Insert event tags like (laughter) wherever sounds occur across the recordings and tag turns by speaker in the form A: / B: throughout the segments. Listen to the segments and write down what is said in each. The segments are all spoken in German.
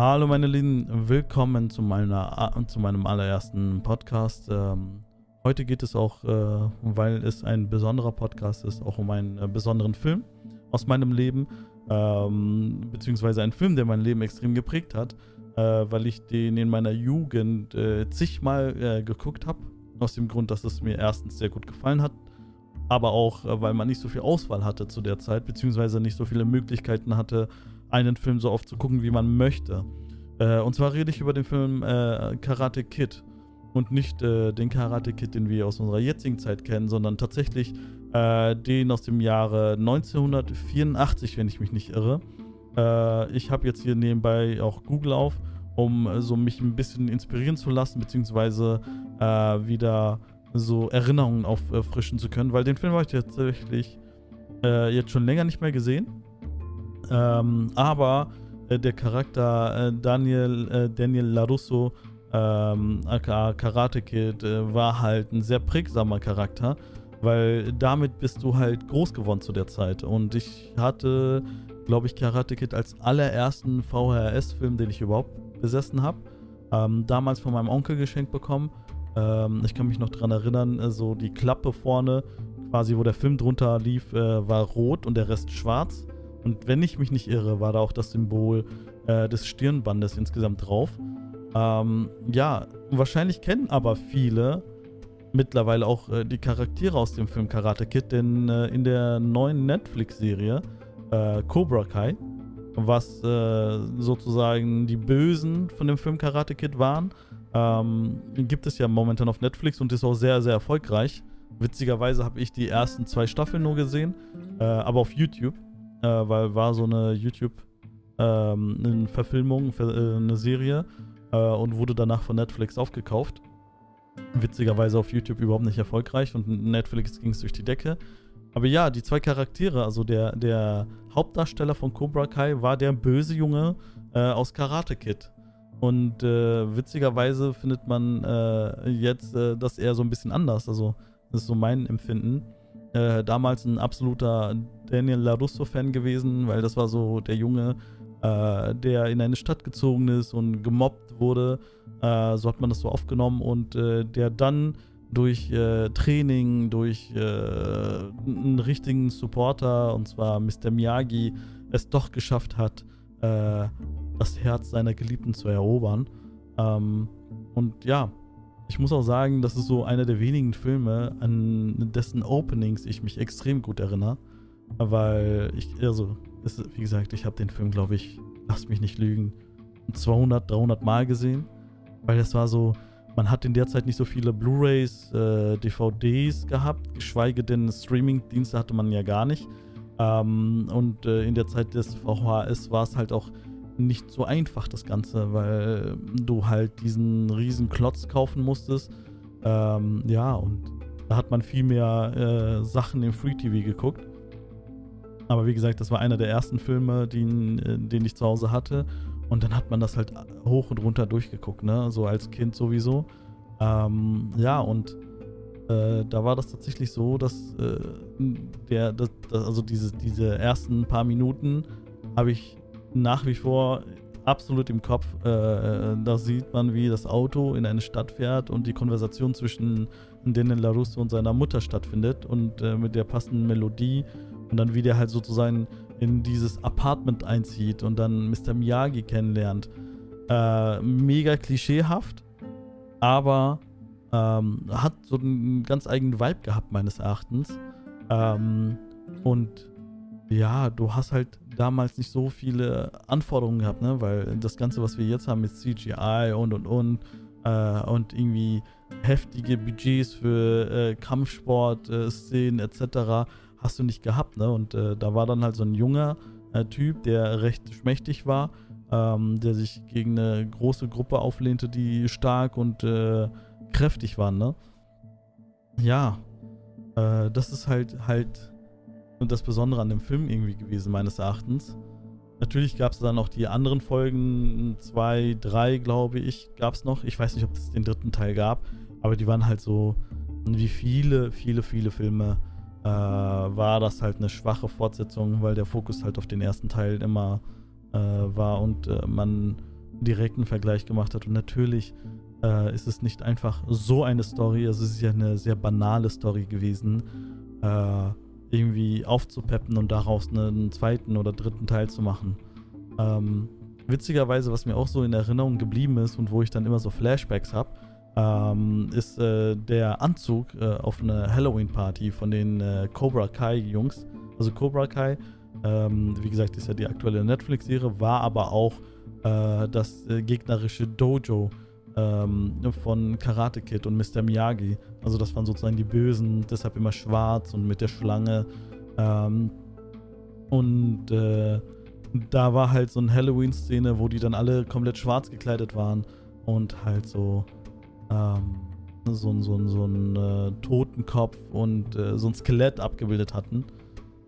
A: Hallo meine Lieben, willkommen zu, meiner, zu meinem allerersten Podcast. Ähm, heute geht es auch, äh, weil es ein besonderer Podcast ist, auch um einen äh, besonderen Film aus meinem Leben, ähm, beziehungsweise einen Film, der mein Leben extrem geprägt hat, äh, weil ich den in meiner Jugend äh, zigmal äh, geguckt habe. Aus dem Grund, dass es mir erstens sehr gut gefallen hat, aber auch, äh, weil man nicht so viel Auswahl hatte zu der Zeit, beziehungsweise nicht so viele Möglichkeiten hatte, einen Film so oft zu gucken, wie man möchte. Äh, und zwar rede ich über den Film äh, Karate Kid. Und nicht äh, den Karate Kid, den wir aus unserer jetzigen Zeit kennen, sondern tatsächlich äh, den aus dem Jahre 1984, wenn ich mich nicht irre. Äh, ich habe jetzt hier nebenbei auch Google auf, um äh, so mich ein bisschen inspirieren zu lassen, beziehungsweise wieder so Erinnerungen auffrischen zu können, weil den Film habe ich tatsächlich jetzt schon länger nicht mehr gesehen. Ähm, aber äh, der Charakter äh, Daniel, äh, Daniel LaRusso, ähm, aka Karate Kid, äh, war halt ein sehr prägsamer Charakter, weil damit bist du halt groß geworden zu der Zeit. Und ich hatte, glaube ich, Karate Kid als allerersten VHS-Film, den ich überhaupt besessen habe. Ähm, damals von meinem Onkel geschenkt bekommen. Ähm, ich kann mich noch daran erinnern, äh, so die Klappe vorne, quasi wo der Film drunter lief, äh, war rot und der Rest schwarz. Und wenn ich mich nicht irre, war da auch das Symbol äh, des Stirnbandes insgesamt drauf. Ähm, ja, wahrscheinlich kennen aber viele mittlerweile auch äh, die Charaktere aus dem Film Karate Kid, denn äh, in der neuen Netflix-Serie äh, Cobra Kai, was äh, sozusagen die Bösen von dem Film Karate Kid waren, ähm, gibt es ja momentan auf Netflix und ist auch sehr, sehr erfolgreich. Witzigerweise habe ich die ersten zwei Staffeln nur gesehen, äh, aber auf YouTube äh, weil war so eine YouTube ähm, äh, eine Serie äh, und wurde danach von Netflix aufgekauft. Witzigerweise auf YouTube überhaupt nicht erfolgreich und Netflix ging es durch die Decke. Aber ja, die zwei Charaktere, also der, der Hauptdarsteller von Cobra Kai war der böse Junge äh, aus Karate Kid. Und äh, witzigerweise findet man äh, jetzt äh, das eher so ein bisschen anders. Also, das ist so mein Empfinden. Äh, damals ein absoluter Daniel LaRusso-Fan gewesen, weil das war so der Junge, äh, der in eine Stadt gezogen ist und gemobbt wurde. Äh, so hat man das so aufgenommen und äh, der dann durch äh, Training, durch äh, einen richtigen Supporter, und zwar Mr. Miyagi, es doch geschafft hat, das Herz seiner Geliebten zu erobern. Ähm, und ja, ich muss auch sagen, das ist so einer der wenigen Filme, an dessen Openings ich mich extrem gut erinnere. Weil ich, also, ist, wie gesagt, ich habe den Film, glaube ich, lass mich nicht lügen, 200, 300 Mal gesehen. Weil das war so, man hat in der Zeit nicht so viele Blu-rays, äh, DVDs gehabt, geschweige denn Streaming-Dienste hatte man ja gar nicht. Ähm, und äh, in der Zeit des VHS war es halt auch nicht so einfach, das Ganze, weil du halt diesen riesen Klotz kaufen musstest. Ähm, ja, und da hat man viel mehr äh, Sachen im Free TV geguckt. Aber wie gesagt, das war einer der ersten Filme, den, äh, den ich zu Hause hatte. Und dann hat man das halt hoch und runter durchgeguckt, ne? So als Kind sowieso. Ähm, ja, und äh, da war das tatsächlich so, dass äh, der, das, also diese, diese ersten paar Minuten habe ich nach wie vor absolut im Kopf. Äh, äh, da sieht man, wie das Auto in eine Stadt fährt und die Konversation zwischen Daniel LaRusso und seiner Mutter stattfindet und äh, mit der passenden Melodie und dann wie der halt sozusagen in dieses Apartment einzieht und dann Mr. Miyagi kennenlernt. Äh, mega klischeehaft, aber ähm, hat so einen ganz eigenen Vibe gehabt, meines Erachtens. Ähm, und ja, du hast halt damals nicht so viele Anforderungen gehabt, ne? Weil das Ganze, was wir jetzt haben mit CGI und und und äh, und irgendwie heftige Budgets für äh, Kampfsport-Szenen äh, etc. hast du nicht gehabt, ne? Und äh, da war dann halt so ein junger äh, Typ, der recht schmächtig war, ähm, der sich gegen eine große Gruppe auflehnte, die stark und äh, kräftig waren, ne? Ja, das ist halt halt das Besondere an dem Film irgendwie gewesen, meines Erachtens. Natürlich gab es dann auch die anderen Folgen, zwei, drei, glaube ich, gab es noch. Ich weiß nicht, ob es den dritten Teil gab, aber die waren halt so, wie viele, viele, viele Filme, äh, war das halt eine schwache Fortsetzung, weil der Fokus halt auf den ersten Teil immer äh, war und äh, man direkten Vergleich gemacht hat. Und natürlich äh, ist es nicht einfach so eine Story, also es ist ja eine sehr banale Story gewesen, äh, irgendwie aufzupeppen und daraus einen zweiten oder dritten Teil zu machen. Ähm, witzigerweise, was mir auch so in Erinnerung geblieben ist und wo ich dann immer so Flashbacks habe, ähm, ist äh, der Anzug äh, auf einer Halloween-Party von den äh, Cobra Kai-Jungs. Also Cobra Kai, ähm, wie gesagt, ist ja die aktuelle Netflix-Serie, war aber auch äh, das äh, gegnerische Dojo ähm, von Karate Kid und Mr. Miyagi. Also das waren sozusagen die Bösen, deshalb immer schwarz und mit der Schlange. Ähm, und äh, da war halt so eine Halloween-Szene, wo die dann alle komplett schwarz gekleidet waren und halt so ähm, so, so, so einen äh, Totenkopf und äh, so ein Skelett abgebildet hatten,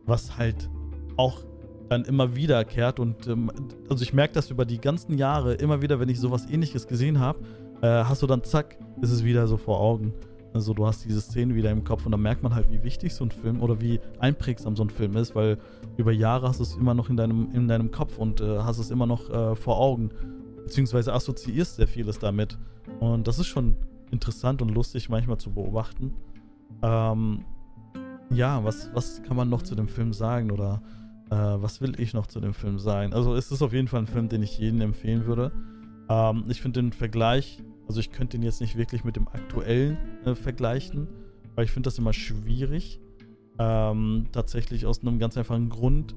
A: was halt auch dann immer wiederkehrt und ähm, also ich merke das über die ganzen Jahre immer wieder, wenn ich sowas ähnliches gesehen habe, äh, hast du dann zack, ist es wieder so vor Augen. Also du hast diese Szene wieder im Kopf und dann merkt man halt, wie wichtig so ein Film oder wie einprägsam so ein Film ist, weil über Jahre hast du es immer noch in deinem, in deinem Kopf und äh, hast es immer noch äh, vor Augen, beziehungsweise assoziierst sehr vieles damit. Und das ist schon interessant und lustig manchmal zu beobachten. Ähm, ja, was, was kann man noch zu dem Film sagen oder äh, was will ich noch zu dem Film sagen? Also es ist auf jeden Fall ein Film, den ich jedem empfehlen würde. Ähm, ich finde den Vergleich, also ich könnte ihn jetzt nicht wirklich mit dem aktuellen äh, vergleichen, weil ich finde das immer schwierig. Ähm, tatsächlich aus einem ganz einfachen Grund.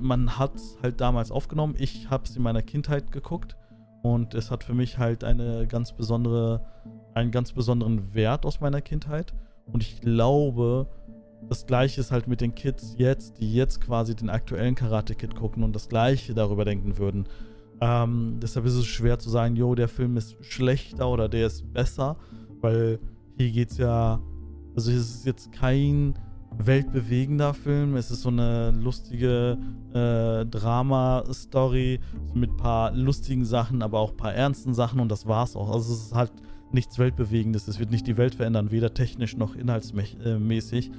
A: Man hat es halt damals aufgenommen. Ich habe es in meiner Kindheit geguckt und es hat für mich halt eine ganz besondere, einen ganz besonderen Wert aus meiner Kindheit. Und ich glaube, das gleiche ist halt mit den Kids jetzt, die jetzt quasi den aktuellen Karate Kid gucken und das gleiche darüber denken würden. Ähm, deshalb ist es schwer zu sagen, jo, der Film ist schlechter oder der ist besser, weil hier geht es ja, also es ist jetzt kein weltbewegender Film, es ist so eine lustige äh, Drama-Story mit ein paar lustigen Sachen, aber auch ein paar ernsten Sachen und das war's auch. Also es ist halt nichts Weltbewegendes, es wird nicht die Welt verändern, weder technisch noch inhaltsmäßig.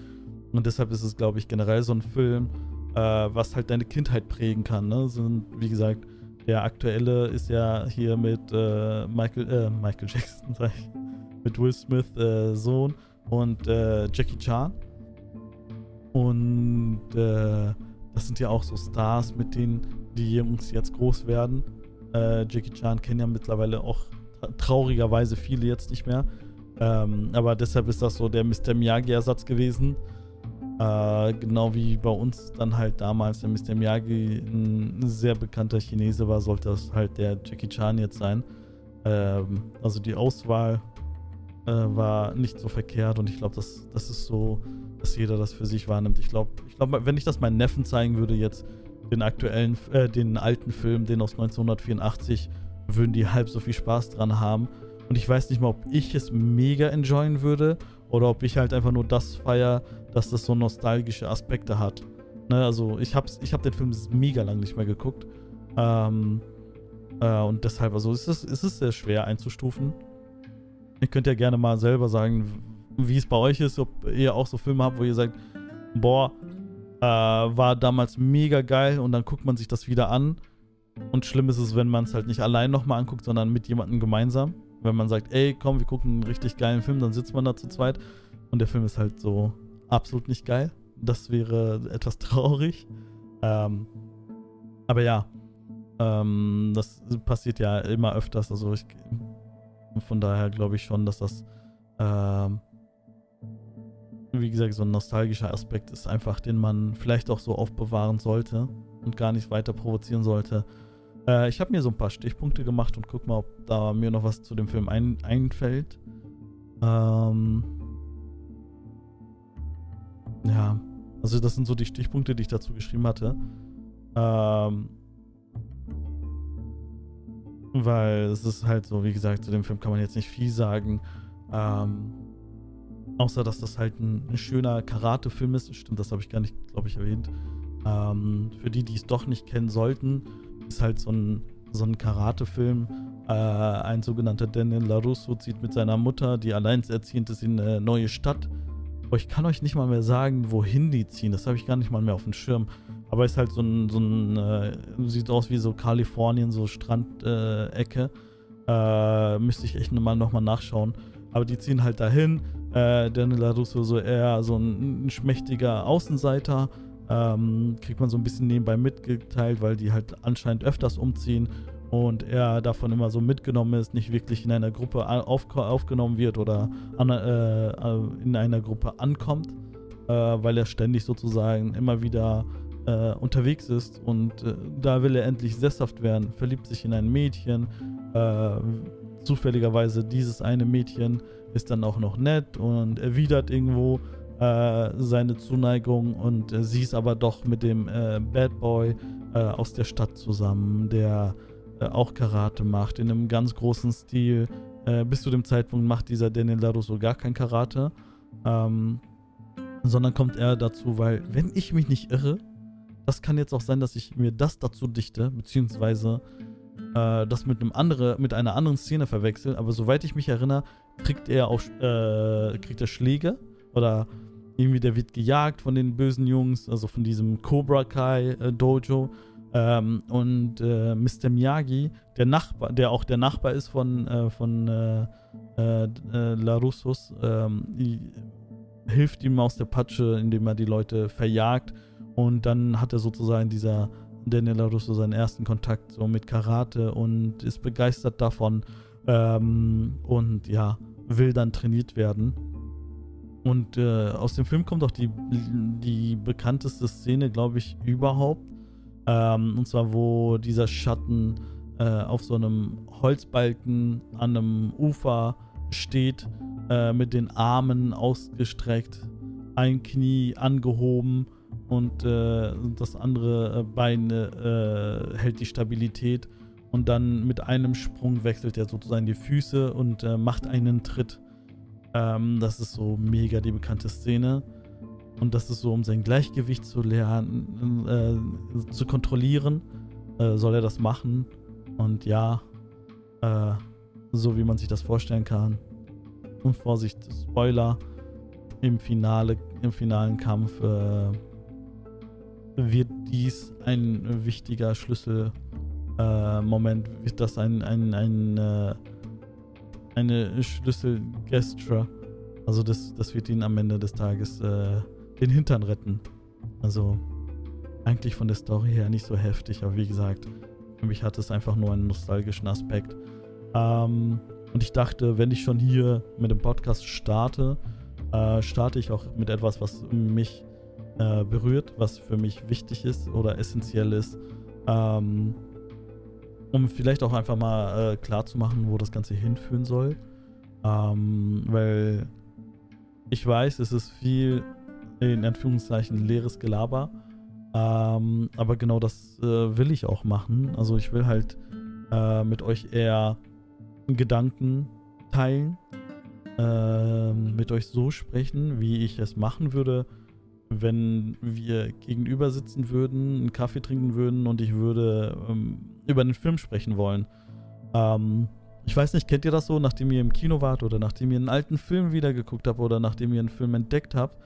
A: Und deshalb ist es, glaube ich, generell so ein Film, äh, was halt deine Kindheit prägen kann. Ne? So, wie gesagt, der aktuelle ist ja hier mit äh, Michael, äh, Michael Jackson, (laughs) sag ich, mit Will Smith äh, Sohn und äh, Jackie Chan. Und äh, das sind ja auch so Stars, mit denen die Jungs jetzt groß werden. Äh, Jackie Chan kennen ja mittlerweile auch traurigerweise viele jetzt nicht mehr. Ähm, aber deshalb ist das so der Mr. Miyagi-Ersatz gewesen. Äh, genau wie bei uns dann halt damals der Mr. Miyagi ein sehr bekannter Chinese war, sollte das halt der Jackie Chan jetzt sein. Ähm, also die Auswahl äh, war nicht so verkehrt und ich glaube, das, das ist so, dass jeder das für sich wahrnimmt. Ich glaube, ich glaub, wenn ich das meinen Neffen zeigen würde, jetzt den aktuellen, äh, den alten Film, den aus 1984, würden die halb so viel Spaß dran haben. Und ich weiß nicht mal, ob ich es mega enjoyen würde oder ob ich halt einfach nur das feier, dass das so nostalgische Aspekte hat. Ne, also ich habe ich hab den Film mega lang nicht mehr geguckt. Ähm, äh, und deshalb, also ist es, ist es sehr schwer einzustufen. Ihr könnt ja gerne mal selber sagen, wie es bei euch ist, ob ihr auch so Filme habt, wo ihr sagt, boah, äh, war damals mega geil und dann guckt man sich das wieder an. Und schlimm ist es, wenn man es halt nicht allein nochmal anguckt, sondern mit jemandem gemeinsam. Wenn man sagt, ey, komm, wir gucken einen richtig geilen Film, dann sitzt man da zu zweit und der Film ist halt so absolut nicht geil. Das wäre etwas (laughs) traurig. Ähm, aber ja, ähm, das passiert ja immer öfters. Also ich, von daher glaube ich schon, dass das, ähm, wie gesagt, so ein nostalgischer Aspekt ist einfach, den man vielleicht auch so aufbewahren sollte und gar nicht weiter provozieren sollte. Äh, ich habe mir so ein paar Stichpunkte gemacht und guck mal, ob da mir noch was zu dem Film ein, einfällt. Ähm, ja, also das sind so die Stichpunkte, die ich dazu geschrieben hatte. Ähm, weil es ist halt so, wie gesagt, zu dem Film kann man jetzt nicht viel sagen. Ähm, außer, dass das halt ein, ein schöner Karate-Film ist. Stimmt, das habe ich gar nicht, glaube ich, erwähnt. Ähm, für die, die es doch nicht kennen sollten, ist halt so ein, so ein Karate-Film. Äh, ein sogenannter Daniel LaRusso zieht mit seiner Mutter, die alleinerziehend ist, in eine neue Stadt. Aber ich kann euch nicht mal mehr sagen, wohin die ziehen. Das habe ich gar nicht mal mehr auf dem Schirm. Aber ist halt so ein, so ein äh, sieht aus wie so Kalifornien, so Strandecke. Äh, müsste ich echt mal nochmal nachschauen. Aber die ziehen halt dahin. Äh, Daniel LaRusso so eher so ein, ein schmächtiger Außenseiter. Ähm, kriegt man so ein bisschen nebenbei mitgeteilt, weil die halt anscheinend öfters umziehen und er davon immer so mitgenommen ist, nicht wirklich in einer Gruppe auf, aufgenommen wird oder an, äh, in einer Gruppe ankommt, äh, weil er ständig sozusagen immer wieder äh, unterwegs ist und äh, da will er endlich sesshaft werden, verliebt sich in ein Mädchen. Äh, zufälligerweise dieses eine Mädchen ist dann auch noch nett und erwidert irgendwo äh, seine Zuneigung und äh, sie ist aber doch mit dem äh, Bad Boy aus der Stadt zusammen, der auch Karate macht in einem ganz großen Stil. bis zu dem Zeitpunkt macht dieser Daniel LaRusso gar kein Karate. Ähm, sondern kommt er dazu, weil, wenn ich mich nicht irre, das kann jetzt auch sein, dass ich mir das dazu dichte, beziehungsweise äh, das mit einem andere, mit einer anderen Szene verwechsel. Aber soweit ich mich erinnere, kriegt er auch äh, kriegt er Schläge oder irgendwie der wird gejagt von den bösen Jungs, also von diesem Cobra Kai äh, Dojo. Ähm, und äh, Mr. Miyagi, der Nachbar, der auch der Nachbar ist von, äh, von äh, äh, Larussos, ähm, hilft ihm aus der Patsche, indem er die Leute verjagt und dann hat er sozusagen dieser Daniel LaRusso seinen ersten Kontakt so mit Karate und ist begeistert davon ähm, und ja, will dann trainiert werden. Und äh, aus dem Film kommt auch die, die bekannteste Szene, glaube ich, überhaupt. Ähm, und zwar, wo dieser Schatten äh, auf so einem Holzbalken an einem Ufer steht, äh, mit den Armen ausgestreckt, ein Knie angehoben und äh, das andere äh, Bein äh, hält die Stabilität und dann mit einem Sprung wechselt er sozusagen die Füße und äh, macht einen Tritt. Ähm, das ist so mega die bekannte Szene. Und das ist so, um sein Gleichgewicht zu lernen, äh, zu kontrollieren, äh, soll er das machen. Und ja, so wie man sich das vorstellen kann. Und Vorsicht, Spoiler, im Finale, im finalen Kampf wird dies ein wichtiger Schlüsselmoment, äh, wird das ein, ein, ein äh, eine Schlüsselgesture. Also das, das wird ihn am Ende des Tages äh, den Hintern retten. Also eigentlich von der Story her nicht so heftig, aber wie gesagt, für mich hat es einfach nur einen nostalgischen Aspekt. Ähm, und ich dachte, wenn ich schon hier mit dem Podcast starte, äh, starte ich auch mit etwas, was mich äh, berührt, was für mich wichtig ist oder essentiell ist. Ähm, um vielleicht auch einfach mal äh, klar zu machen, wo das Ganze hinführen soll. Ähm, weil ich weiß, es ist viel in Anführungszeichen leeres Gelaber. Ähm, aber genau das äh, will ich auch machen. Also ich will halt äh, mit euch eher Gedanken teilen, äh, mit euch so sprechen, wie ich es machen würde, wenn wir gegenüber sitzen würden, einen Kaffee trinken würden und ich würde ähm, über einen Film sprechen wollen. Ähm, ich weiß nicht, kennt ihr das so, nachdem ihr im Kino wart oder nachdem ihr einen alten Film wiedergeguckt habt oder nachdem ihr einen Film entdeckt habt,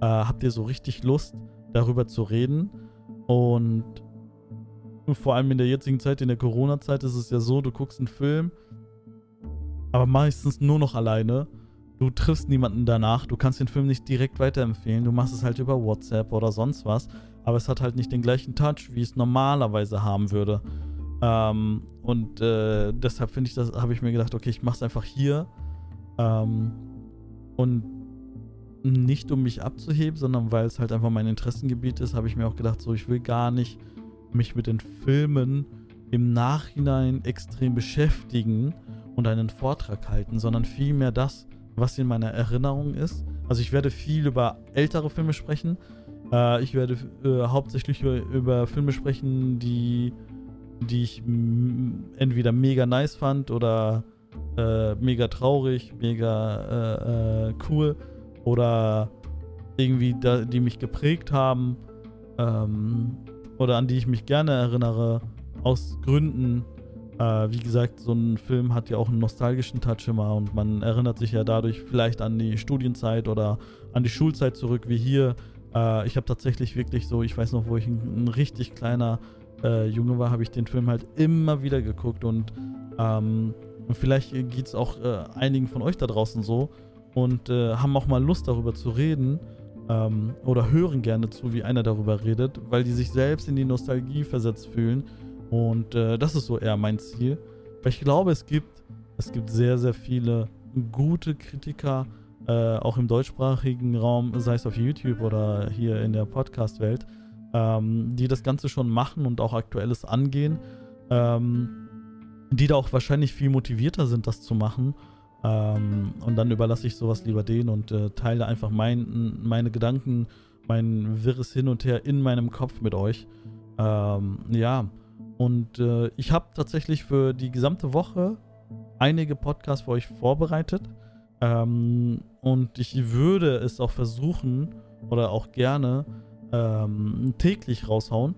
A: äh, habt ihr so richtig Lust, darüber zu reden. Und vor allem in der jetzigen Zeit, in der Corona-Zeit, ist es ja so, du guckst einen Film, aber meistens nur noch alleine Du triffst niemanden danach, du kannst den Film nicht direkt weiterempfehlen, du machst es halt über WhatsApp oder sonst was, aber es hat halt nicht den gleichen Touch, wie es normalerweise haben würde. Ähm, und äh, deshalb finde ich das, habe ich mir gedacht, okay, ich mache es einfach hier. Ähm, und nicht um mich abzuheben, sondern weil es halt einfach mein Interessengebiet ist, habe ich mir auch gedacht, so ich will gar nicht mich mit den Filmen im Nachhinein extrem beschäftigen und einen Vortrag halten, sondern vielmehr das, was in meiner Erinnerung ist. Also ich werde viel über ältere Filme sprechen. Äh, ich werde äh, hauptsächlich über, über, Filme sprechen, die, die ich entweder mega nice fand oder äh, mega traurig, mega äh, äh, cool oder irgendwie da, die mich geprägt haben ähm, oder an die ich mich gerne erinnere aus Gründen, äh, wie gesagt, so ein Film hat ja auch einen nostalgischen Touch immer und man erinnert sich ja dadurch vielleicht an die Studienzeit oder an die Schulzeit zurück, wie hier. Äh, ich habe tatsächlich wirklich so, ich weiß noch, wo ich ein, ein richtig kleiner äh, Junge war, habe ich den Film halt immer wieder geguckt und ähm, vielleicht geht es auch äh, einigen von euch da draußen so und äh, haben auch mal Lust darüber zu reden ähm, oder hören gerne zu, wie einer darüber redet, weil die sich selbst in die Nostalgie versetzt fühlen und äh, das ist so eher mein Ziel, weil ich glaube, es gibt, es gibt sehr, sehr viele gute Kritiker, äh, auch im deutschsprachigen Raum, sei es auf YouTube oder hier in der Podcast-Welt, ähm, die das Ganze schon machen und auch Aktuelles angehen, ähm, die da auch wahrscheinlich viel motivierter sind, das zu machen. Ähm, und dann überlasse ich sowas lieber denen und äh, teile einfach mein, meine Gedanken, mein wirres Hin und Her in meinem Kopf mit euch. Ähm, ja, und äh, ich habe tatsächlich für die gesamte Woche einige Podcasts für euch vorbereitet. Ähm, und ich würde es auch versuchen oder auch gerne ähm, täglich raushauen.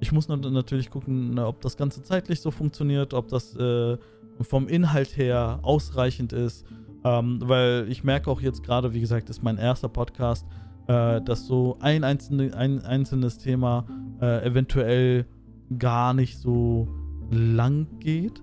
A: Ich muss natürlich gucken, ob das Ganze zeitlich so funktioniert, ob das äh, vom Inhalt her ausreichend ist. Ähm, weil ich merke auch jetzt gerade, wie gesagt, ist mein erster Podcast, äh, dass so ein, einzelne, ein einzelnes Thema äh, eventuell gar nicht so lang geht.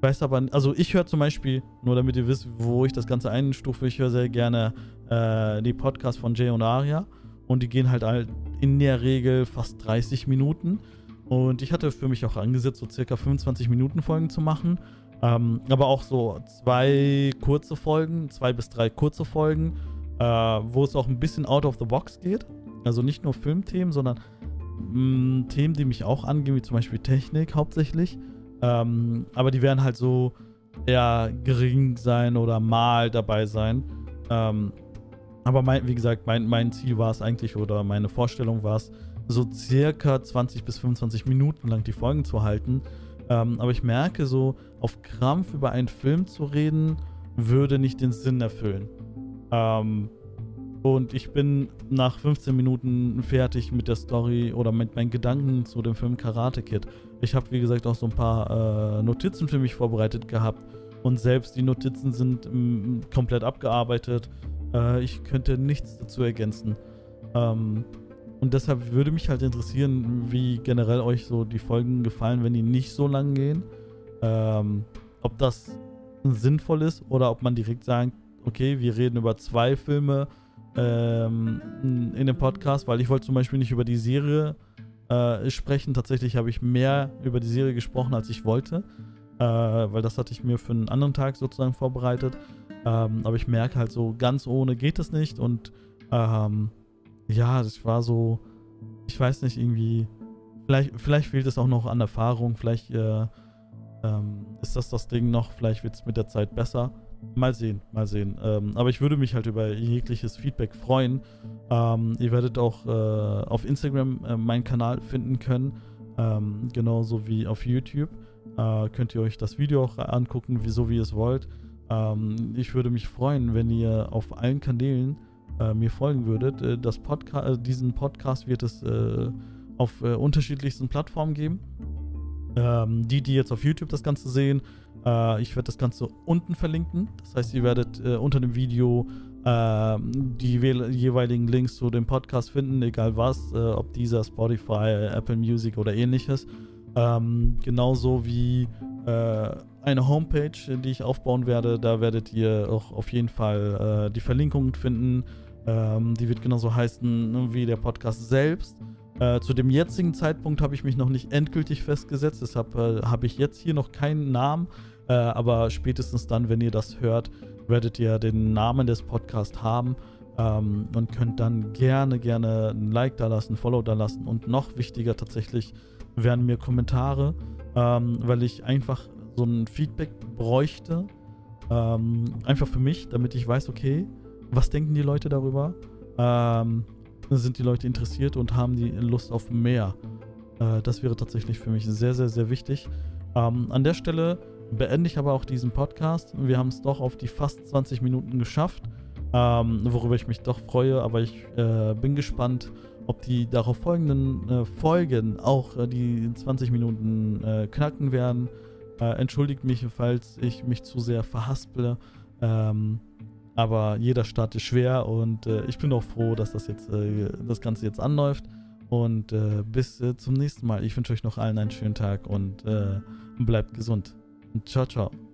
A: Weiß aber, also ich höre zum Beispiel, nur damit ihr wisst, wo ich das Ganze einstufe, ich höre sehr gerne äh, die Podcasts von Jay und Aria. Und die gehen halt, halt in der Regel fast 30 Minuten. Und ich hatte für mich auch angesetzt, so circa 25 Minuten Folgen zu machen, ähm, aber auch so zwei kurze Folgen, zwei bis drei kurze Folgen, äh, wo es auch ein bisschen out of the box geht, also nicht nur Filmthemen, sondern mh, Themen, die mich auch angehen, wie zum Beispiel Technik hauptsächlich. Ähm, aber die werden halt so eher gering sein oder mal dabei sein. Ähm, aber mein, wie gesagt, mein, mein Ziel war es eigentlich oder meine Vorstellung war es, so circa 20 bis 25 Minuten lang die Folgen zu halten. Ähm, aber ich merke so, auf Krampf über einen Film zu reden, würde nicht den Sinn erfüllen. Ähm, und ich bin nach 15 Minuten fertig mit der Story oder mit meinen Gedanken zu dem Film Karate Kid. Ich habe, wie gesagt, auch so ein paar äh, Notizen für mich vorbereitet gehabt. Und selbst die Notizen sind m, komplett abgearbeitet. Äh, ich könnte nichts dazu ergänzen. Ähm, und deshalb würde mich halt interessieren, wie generell euch so die Folgen gefallen, wenn die nicht so lang gehen. Ähm, ob das sinnvoll ist oder ob man direkt sagt, okay, wir reden über zwei Filme ähm, in dem Podcast, weil ich wollte zum Beispiel nicht über die Serie äh, sprechen. Tatsächlich habe ich mehr über die Serie gesprochen, als ich wollte, äh, weil das hatte ich mir für einen anderen Tag sozusagen vorbereitet. Ähm, aber ich merke halt so, ganz ohne geht es nicht und ähm, ja, das war so, ich weiß nicht, irgendwie, vielleicht, vielleicht fehlt es auch noch an Erfahrung, vielleicht äh, ähm, ist das das Ding noch, vielleicht wird es mit der Zeit besser. Mal sehen, mal sehen. Ähm, aber ich würde mich halt über jegliches Feedback freuen. Ähm, ihr werdet auch äh, auf Instagram äh, meinen Kanal finden können, ähm, genauso wie auf YouTube. Äh, könnt ihr euch das Video auch angucken, wie, so wie ihr es wollt. Ähm, ich würde mich freuen, wenn ihr auf allen Kanälen äh, mir folgen würdet. Äh, das Podca äh, diesen Podcast wird es auf unterschiedlichsten Plattformen geben. Ähm, die, die jetzt auf YouTube das Ganze sehen, äh, ich werde das Ganze unten verlinken. Das heißt, ihr werdet äh, unter dem Video äh, die jeweiligen Links zu dem Podcast finden, egal was, äh, ob dieser Spotify, Apple Music oder ähnliches. Ähm, genauso wie äh, eine Homepage, die ich aufbauen werde. Da werdet ihr auch auf jeden Fall äh, die Verlinkungen finden. Ähm, die wird genauso heißen wie der Podcast selbst. Äh, zu dem jetzigen Zeitpunkt habe ich mich noch nicht endgültig festgesetzt, deshalb äh, habe ich jetzt hier noch keinen Namen. Äh, aber spätestens dann, wenn ihr das hört, werdet ihr den Namen des Podcasts haben ähm, und könnt dann gerne, gerne ein Like da lassen, ein Follow da lassen. Und noch wichtiger tatsächlich wären mir Kommentare, ähm, weil ich einfach so ein Feedback bräuchte. Ähm, einfach für mich, damit ich weiß, okay, was denken die Leute darüber? Ähm, sind die Leute interessiert und haben die Lust auf mehr? Äh, das wäre tatsächlich für mich sehr, sehr, sehr wichtig. Ähm, an der Stelle beende ich aber auch diesen Podcast. Wir haben es doch auf die fast 20 Minuten geschafft, ähm, worüber ich mich doch freue, aber ich äh, bin gespannt, ob die darauf folgenden äh, Folgen auch äh, die 20 Minuten äh, knacken werden. Äh, entschuldigt mich, falls ich mich zu sehr verhasple. Ähm, Aber jeder Start ist schwer und äh, ich bin auch froh, dass das jetzt das Ganze jetzt anläuft. Und bis zum nächsten Mal. Ich wünsche euch noch allen einen schönen Tag und bleibt gesund. Ciao, ciao.